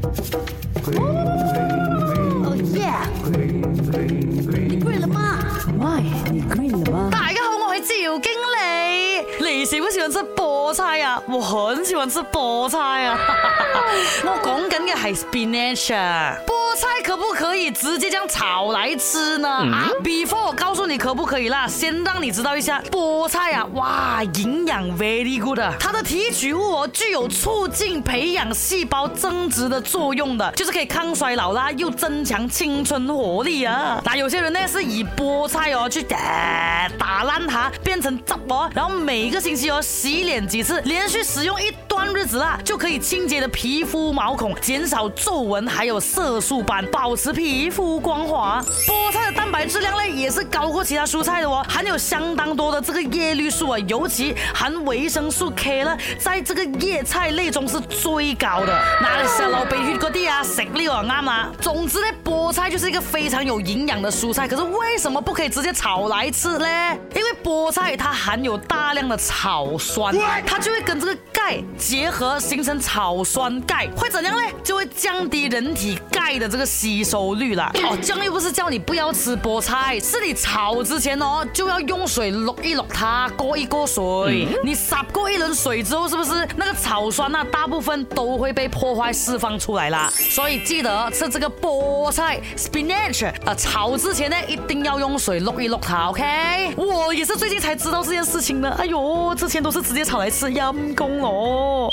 哦耶！你了吗你了吗？大家好，我系赵经理。你是不是想吃菠菜啊？我真是想吃菠菜啊！我讲紧嘅系 spinach 啊，菠菜。直接这样炒来吃呢？啊，before 我告诉你可不可以啦，先让你知道一下，菠菜啊，哇，营养 very good，它的提取物哦具有促进培养细胞增殖的作用的，就是可以抗衰老啦，又增强青春活力啊。那有些人呢是以菠菜哦去打打烂它，变成汁哦，然后每一个星期哦洗脸几次，连续使用一。光日子啦，就可以清洁的皮肤毛孔，减少皱纹，还有色素斑，保持皮肤光滑。蛋白质量呢也是高过其他蔬菜的哦，含有相当多的这个叶绿素啊，尤其含维生素 K 呢，在这个叶菜类中是最高的。那下老背去各地啊，食力而阿妈。总之呢，菠菜就是一个非常有营养的蔬菜。可是为什么不可以直接炒来吃呢？因为菠菜它含有大量的草酸，它就会跟这个钙结合，形成草酸钙，会怎样呢？就会降低人体钙的这个吸收率了。哦，这样又不是叫你不要。吃菠菜是你炒之前哦，就要用水落一落它，过一过水。你撒过一轮水之后，是不是那个草酸啊，大部分都会被破坏释放出来啦？所以记得吃这个菠菜 spinach 啊，炒之前呢一定要用水落一落它。OK，我也是最近才知道这件事情的。哎呦，之前都是直接炒来吃，阴功哦。